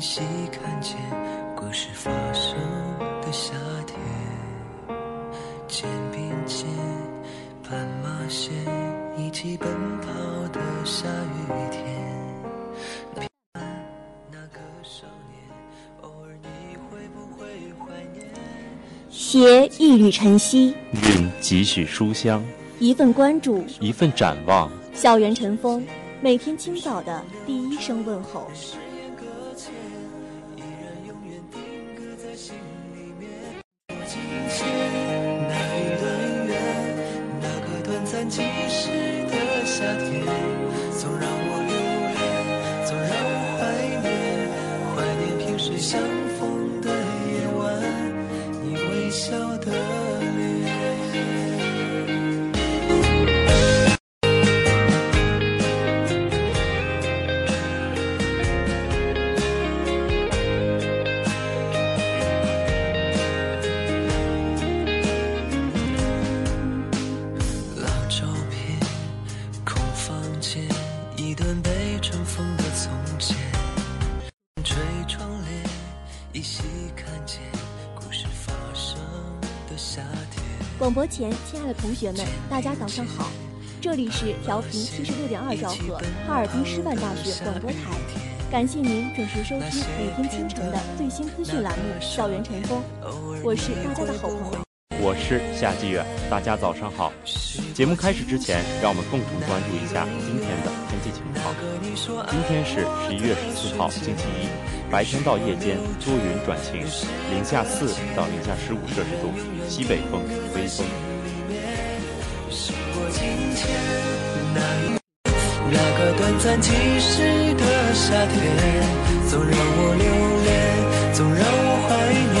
依稀看见故事发生的夏天。肩并肩，斑马线，一起奔跑的下雨天。那个少年，偶尔你会不会怀念？携一缕晨曦，蕴几许书香，一份关注，一份展望。校园晨风，每天清早的第一声问候。广播前，亲爱的同学们，大家早上好，这里是调频七十六点二兆赫哈尔滨师范大学广播台，感谢您准时收听每天清晨的最新资讯栏目《校园晨风》，我是大家的好朋友。我是夏季远，大家早上好。节目开始之前，让我们共同关注一下今天的天气情况。今天是十一月十四号，星期一，白天到夜间多云转晴，零下四到零下十五摄氏度，西北风，微风。那个短暂即逝的夏天，总让我留恋，总让我怀念，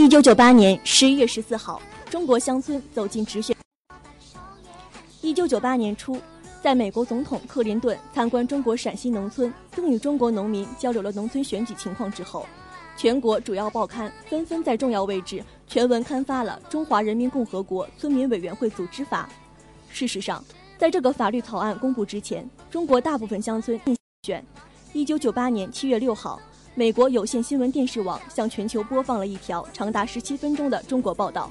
一九九八年十一月十四号，中国乡村走进直选。一九九八年初，在美国总统克林顿参观中国陕西农村，并与中国农民交流了农村选举情况之后，全国主要报刊纷纷在重要位置全文刊发了《中华人民共和国村民委员会组织法》。事实上，在这个法律草案公布之前，中国大部分乡村选。一九九八年七月六号，美国有线新闻电视网向全球播放了一条长达十七分钟的中国报道。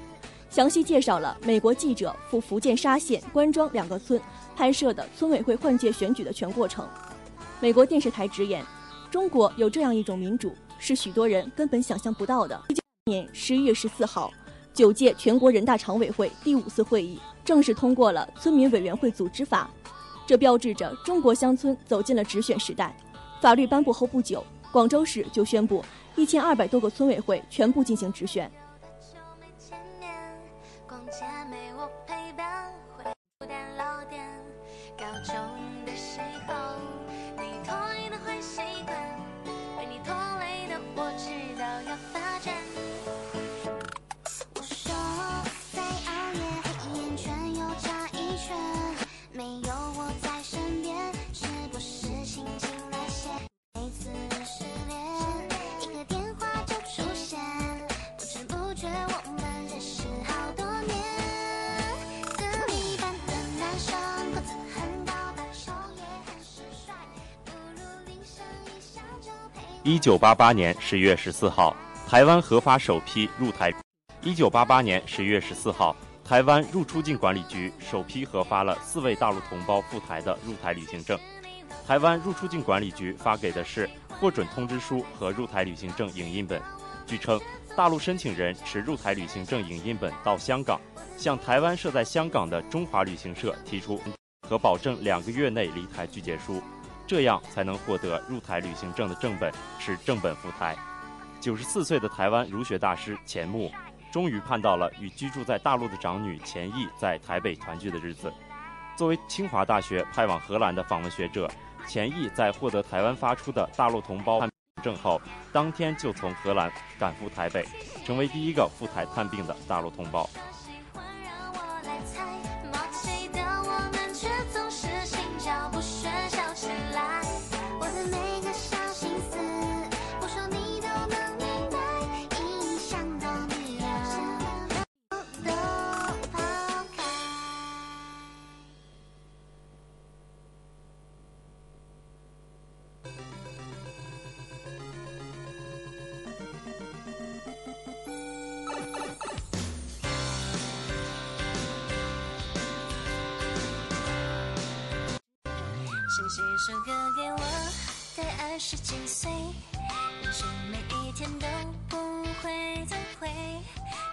详细介绍了美国记者赴福建沙县官庄两个村拍摄的村委会换届选举的全过程。美国电视台直言，中国有这样一种民主，是许多人根本想象不到的。年十一月十四号，九届全国人大常委会第五次会议正式通过了《村民委员会组织法》，这标志着中国乡村走进了直选时代。法律颁布后不久，广州市就宣布一千二百多个村委会全部进行直选。一九八八年十月十四号，台湾核发首批入台。一九八八年十月十四号，台湾入出境管理局首批核发了四位大陆同胞赴台的入台旅行证。台湾入出境管理局发给的是获准通知书和入台旅行证影印本。据称，大陆申请人持入台旅行证影印本到香港，向台湾设在香港的中华旅行社提出和保证两个月内离台拒绝书。这样才能获得入台旅行证的正本，是正本赴台。九十四岁的台湾儒学大师钱穆，终于盼到了与居住在大陆的长女钱毅在台北团聚的日子。作为清华大学派往荷兰的访问学者，钱毅在获得台湾发出的大陆同胞证后，当天就从荷兰赶赴台北，成为第一个赴台探病的大陆同胞。十几岁，人生每一天都不会再会，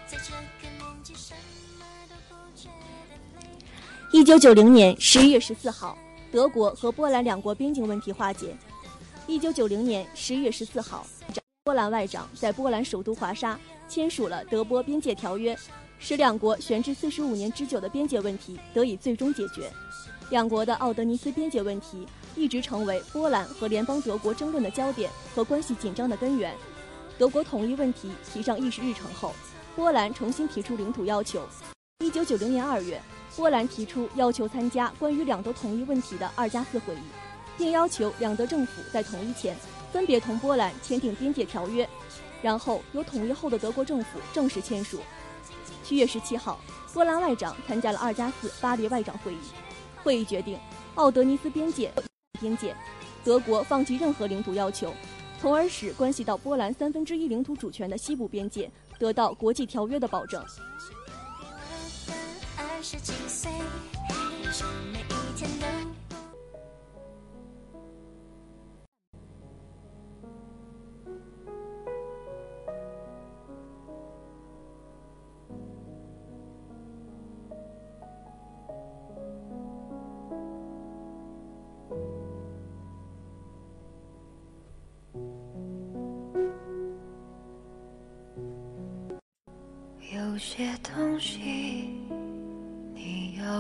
在这个年纪什么都不觉得累。一九九零年十一月十四号，德国和波兰两国边境问题化解。一九九零年十一月十四号，波兰外长在波兰首都华沙签署了德波边界条约，使两国悬置四十五年之久的边界问题得以最终解决。两国的奥德尼斯边界问题一直成为波兰和联邦德国争论的焦点和关系紧张的根源。德国统一问题提上议事日程后，波兰重新提出领土要求。一九九零年二月，波兰提出要求参加关于两德统一问题的二加四会议，并要求两德政府在统一前分别同波兰签订边界条约，然后由统一后的德国政府正式签署。七月十七号，波兰外长参加了二加四巴黎外长会议。会议决定，奥德尼斯边界边界，德国放弃任何领土要求，从而使关系到波兰三分之一领土主权的西部边界得到国际条约的保证。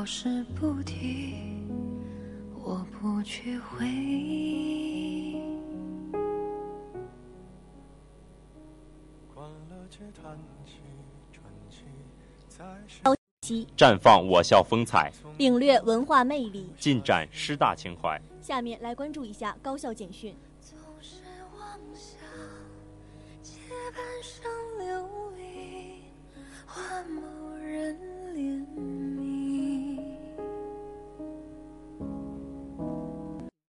是不提，我不去回忆。绽放我校风采，领略文化魅力，尽展师大情怀。下面来关注一下高校简讯。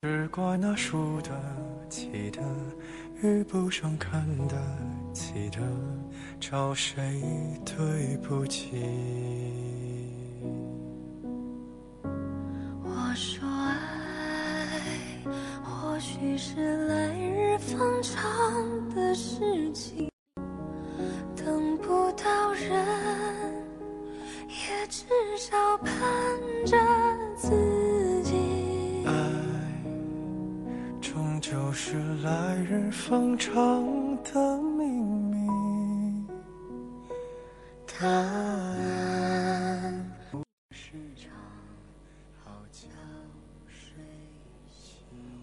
只怪那输得起的，遇不上看得起的，找谁对不起？我说爱，或许是来日方长的事情。方长的秘密，答案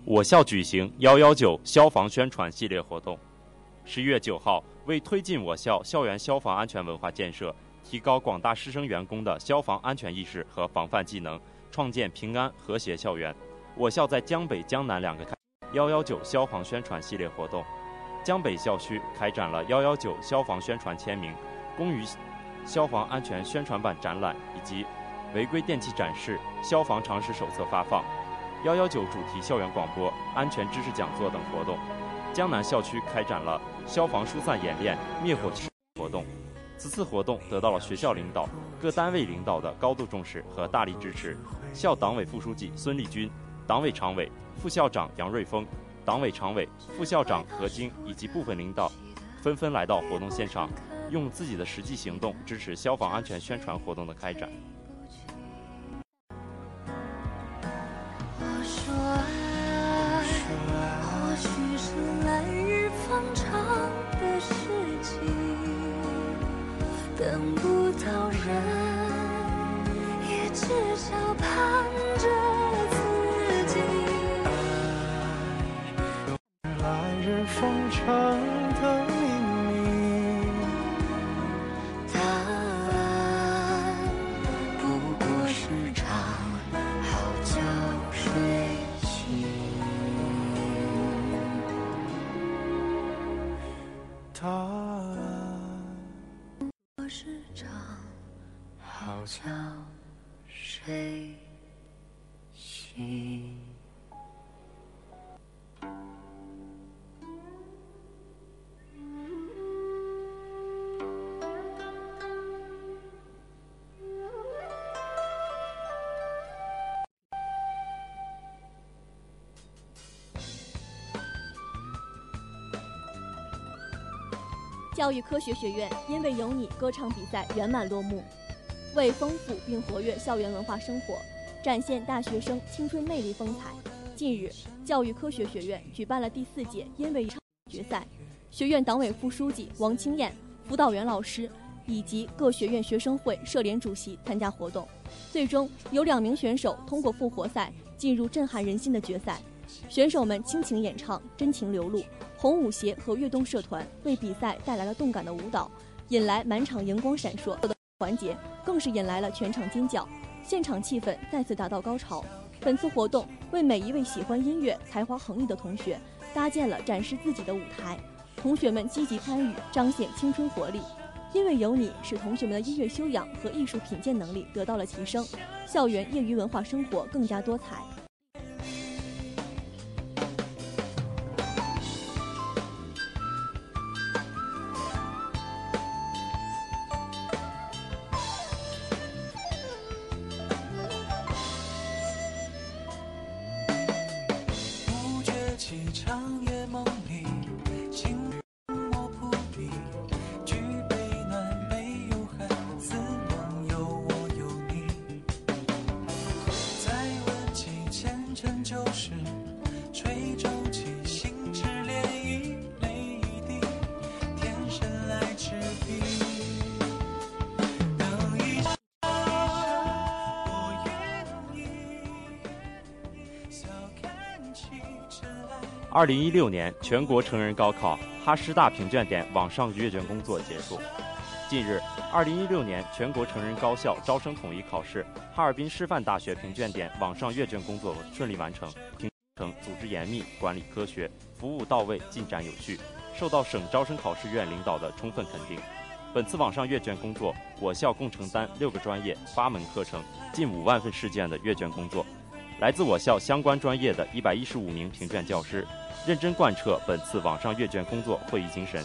我校举行“幺幺九”消防宣传系列活动。十一月九号，为推进我校校园消防安全文化建设，提高广大师生员工的消防安全意识和防范技能，创建平安和谐校园，我校在江北、江南两个开。幺幺九消防宣传系列活动，江北校区开展了幺幺九消防宣传签名、公余消防安全宣传板展览以及违规电器展示、消防常识手册发放、幺幺九主题校园广播、安全知识讲座等活动。江南校区开展了消防疏散演练、灭火活动。此次活动得到了学校领导、各单位领导的高度重视和大力支持。校党委副书记孙立军。党委常委、副校长杨瑞峰，党委常委、副校长何晶以及部分领导纷纷来到活动现场，用自己的实际行动支持消防安全宣传活动的开展。等不到人，也至少盼着。trust. 教育科学学院因为有你歌唱比赛圆满落幕。为丰富并活跃校园文化生活，展现大学生青春魅力风采，近日，教育科学学院举办了第四届因为唱决赛。学院党委副书记王清燕、辅导员老师以及各学院学生会社联主席参加活动。最终，有两名选手通过复活赛进入震撼人心的决赛。选手们倾情演唱，真情流露。红舞协和跃动社团为比赛带来了动感的舞蹈，引来满场荧光闪烁的环节，更是引来了全场尖叫，现场气氛再次达到高潮。本次活动为每一位喜欢音乐、才华横溢的同学搭建了展示自己的舞台，同学们积极参与，彰显青春活力。因为有你，使同学们的音乐修养和艺术品鉴能力得到了提升，校园业余文化生活更加多彩。二零一六年全国成人高考哈师大评卷点网上阅卷工作结束。近日，二零一六年全国成人高校招生统一考试哈尔滨师范大学评卷点网上阅卷工作顺利完成，评成组织严密、管理科学、服务到位、进展有序，受到省招生考试院领导的充分肯定。本次网上阅卷工作，我校共承担六个专业、八门课程、近五万份试卷的阅卷工作。来自我校相关专业的一百一十五名评卷教师。认真贯彻本次网上阅卷工作会议精神，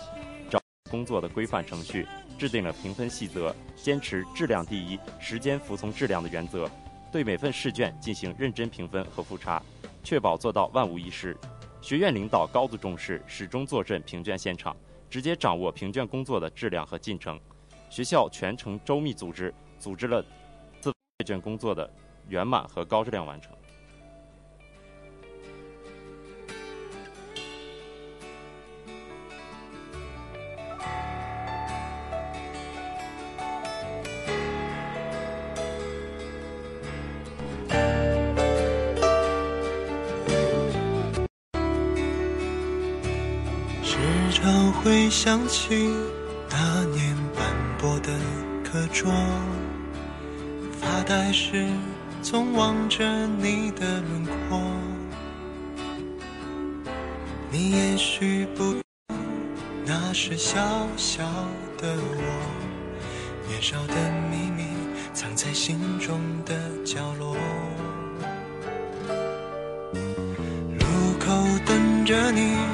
找工作的规范程序制定了评分细则，坚持质量第一、时间服从质量的原则，对每份试卷进行认真评分和复查，确保做到万无一失。学院领导高度重视，始终坐镇评卷现场，直接掌握评卷工作的质量和进程。学校全程周密组织，组织了自阅卷工作的圆满和高质量完成。回想起那年斑驳的课桌，发呆时总望着你的轮廓。你也许不，那是小小的我，年少的秘密藏在心中的角落。路口等着你。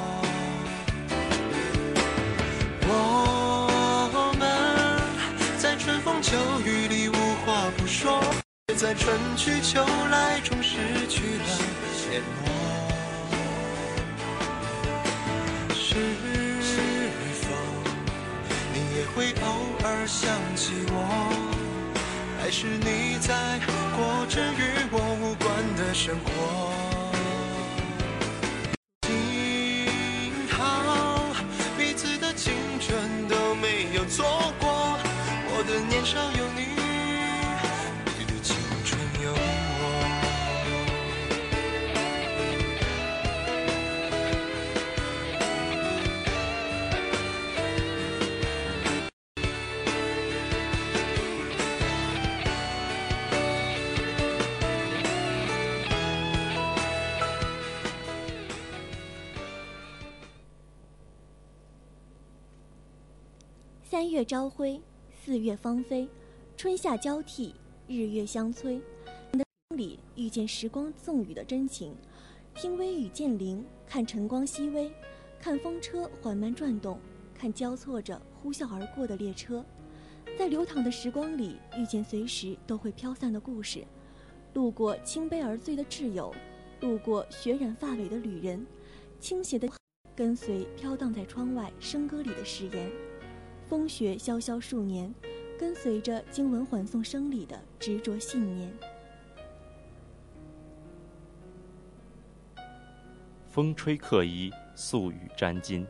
秋雨里无话不说，在春去秋来中失去了联络。是否你也会偶尔想起我？还是你在过着与我无关的生活？上有你，你的青春有我。三月朝晖。四月芳菲，春夏交替，日月相催。你的里遇见时光赠予的真情，听微雨渐临，看晨光熹微，看风车缓慢转动，看交错着呼啸而过的列车，在流淌的时光里遇见随时都会飘散的故事，路过倾杯而醉的挚友，路过雪染发尾的旅人，倾斜的跟随飘荡在窗外笙歌里的誓言。风雪萧萧数年，跟随着经文缓送生里的执着信念。风吹客衣，素雨沾襟，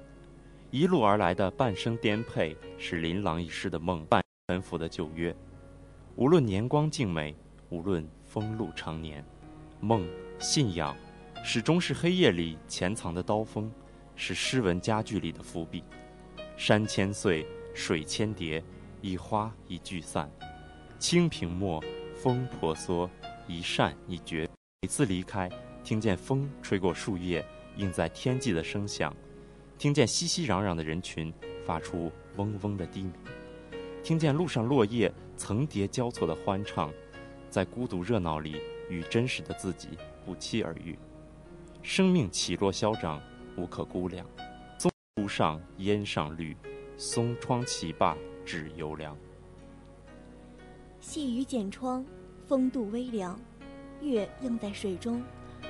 一路而来的半生颠沛，是琳琅一世的梦伴沉浮的旧约。无论年光静美，无论风露长年，梦信仰，始终是黑夜里潜藏的刀锋，是诗文佳句里的伏笔。山千岁。水千叠，一花一聚散，清平墨，风婆娑，一扇一绝。每次离开，听见风吹过树叶，映在天际的声响；听见熙熙攘攘的人群发出嗡嗡的低鸣；听见路上落叶层叠交错的欢唱，在孤独热闹里与真实的自己不期而遇。生命起落消长，无可估量。松树上烟上绿。松窗齐罢只犹凉，细雨剪窗，风度微凉，月映在水中，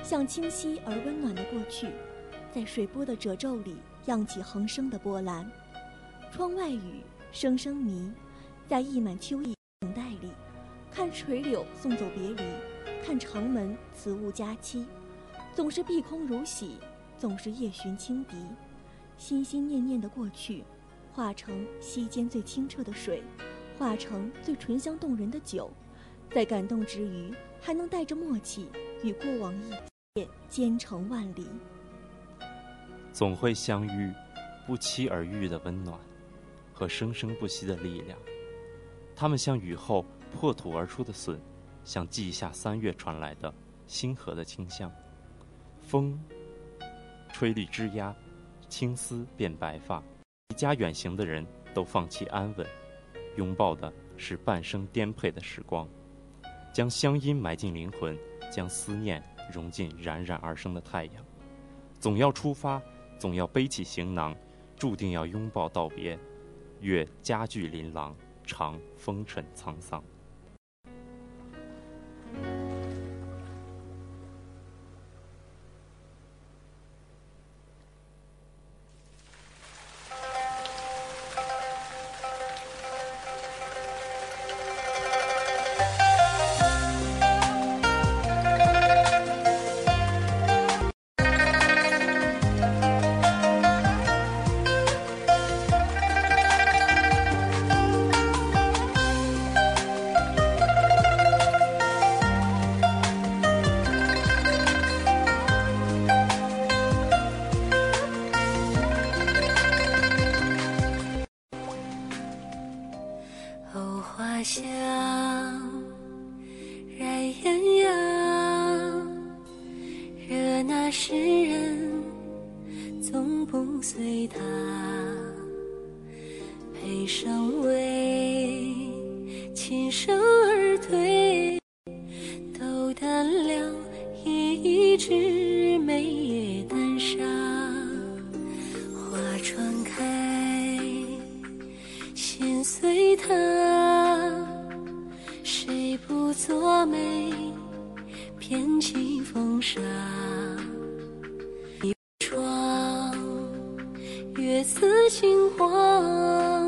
像清晰而温暖的过去，在水波的褶皱里漾起恒生的波澜。窗外雨声声迷，在溢满秋意等待里，看垂柳送走别离，看长门此物佳期，总是碧空如洗，总是夜寻轻笛，心心念念的过去，化成溪间最清澈的水。化成最醇香动人的酒，在感动之余，还能带着默契与过往一别，兼程万里。总会相遇，不期而遇的温暖，和生生不息的力量。它们像雨后破土而出的笋，像季夏三月传来的星河的清香。风，吹绿枝桠，青丝变白发。离家远行的人都放弃安稳。拥抱的是半生颠沛的时光，将乡音埋进灵魂，将思念融进冉冉而生的太阳。总要出发，总要背起行囊，注定要拥抱道别。越家具琳琅，长风尘沧桑。翩起风沙，一窗月似清光。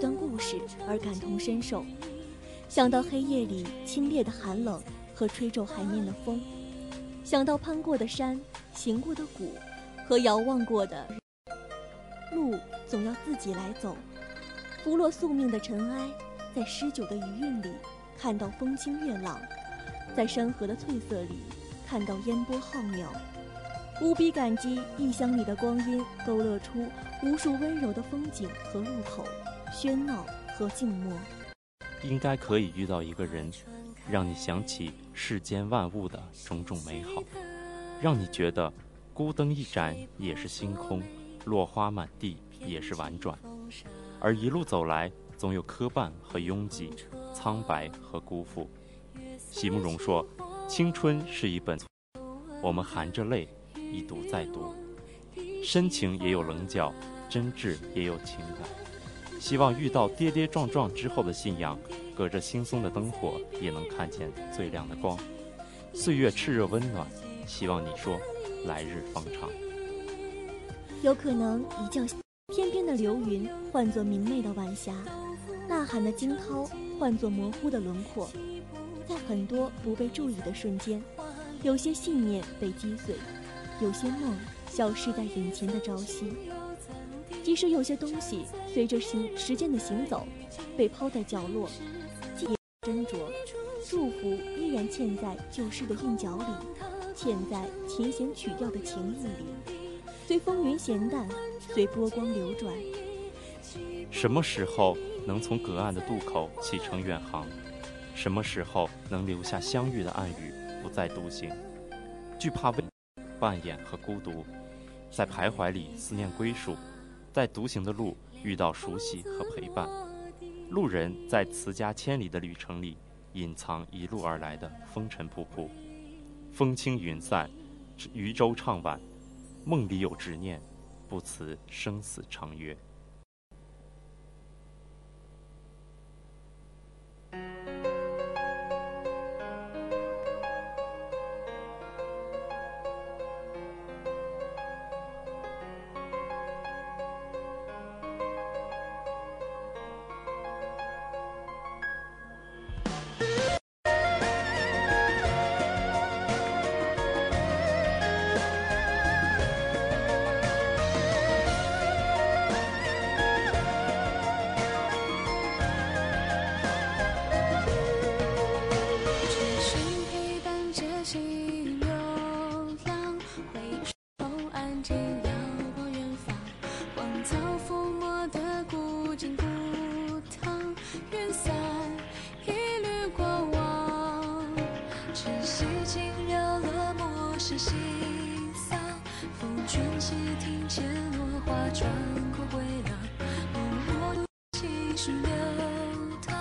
段故事而感同身受想到黑夜里清冽的寒冷和吹皱海面的风，想到攀过的山、行过的谷和遥望过的路，总要自己来走。拂落宿命的尘埃，在诗酒的余韵里看到风清月朗，在山河的翠色里看到烟波浩渺。无比感激异乡里的光阴，勾勒出无数温柔的风景和路口，喧闹和静默。应该可以遇到一个人，让你想起世间万物的种种美好，让你觉得孤灯一盏也是星空，落花满地也是婉转。而一路走来，总有磕绊和拥挤，苍白和辜负。席慕容说：“青春是一本，我们含着泪一读再读，深情也有棱角，真挚也有情感。”希望遇到跌跌撞撞之后的信仰，隔着惺忪的灯火也能看见最亮的光。岁月炽热温暖，希望你说来日方长。有可能一觉天边的流云换作明媚的晚霞，呐喊的惊涛换作模糊的轮廓。在很多不被注意的瞬间，有些信念被击碎，有些梦消失在眼前的朝夕。即使有些东西随着行时间的行走，被抛在角落，记忆斟酌，祝福依然嵌在旧事的印脚里，嵌在琴弦曲调的情意里，随风云闲淡，随波光流转。什么时候能从隔岸的渡口启程远航？什么时候能留下相遇的暗语，不再独行？惧怕未，扮演和孤独，在徘徊里思念归属，在独行的路遇到熟悉和陪伴。路人在辞家千里的旅程里，隐藏一路而来的风尘仆仆。风轻云散，渔舟唱晚，梦里有执念，不辞生死长约。卷起庭前落花，穿过回廊，默默读心事流淌，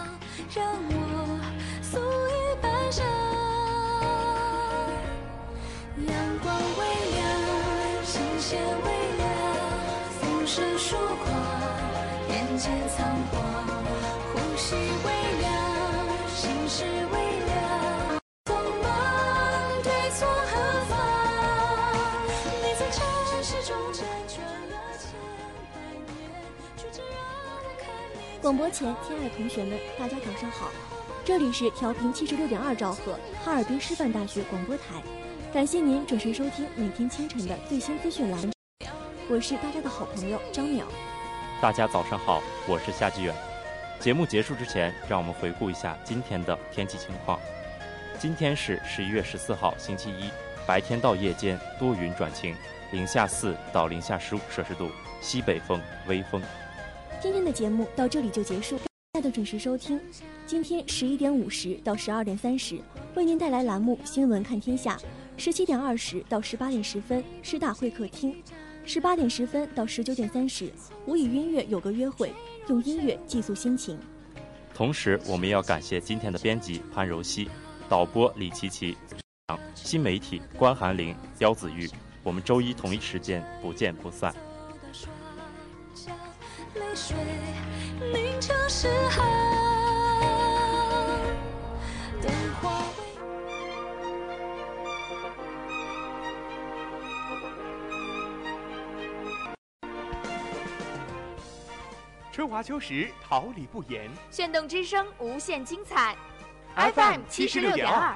让我素衣半裳。阳光微凉，琴弦微凉，浮生疏狂，眼间苍皇。广播前，亲爱的同学们，大家早上好！这里是调频七十六点二兆赫哈尔滨师范大学广播台，感谢您准时收听每天清晨的最新资讯栏目。我是大家的好朋友张淼。大家早上好，我是夏季远。节目结束之前，让我们回顾一下今天的天气情况。今天是十一月十四号，星期一，白天到夜间多云转晴，零下四到零下十五摄氏度，西北风，微风。今天的节目到这里就结束，大家的准时收听。今天十一点五十到十二点三十，为您带来栏目《新闻看天下》；十七点二十到十八点十分，师大会客厅；十八点十分到十九点三十，我与音乐有个约会，用音乐寄宿心情。同时，我们要感谢今天的编辑潘柔熙、导播李琪琪、新媒体关寒玲、刁子玉。我们周一同一时间不见不散。泪水凝成诗行，等花春华秋实，桃李不言。炫动之声，无限精彩。FM 七十六点二。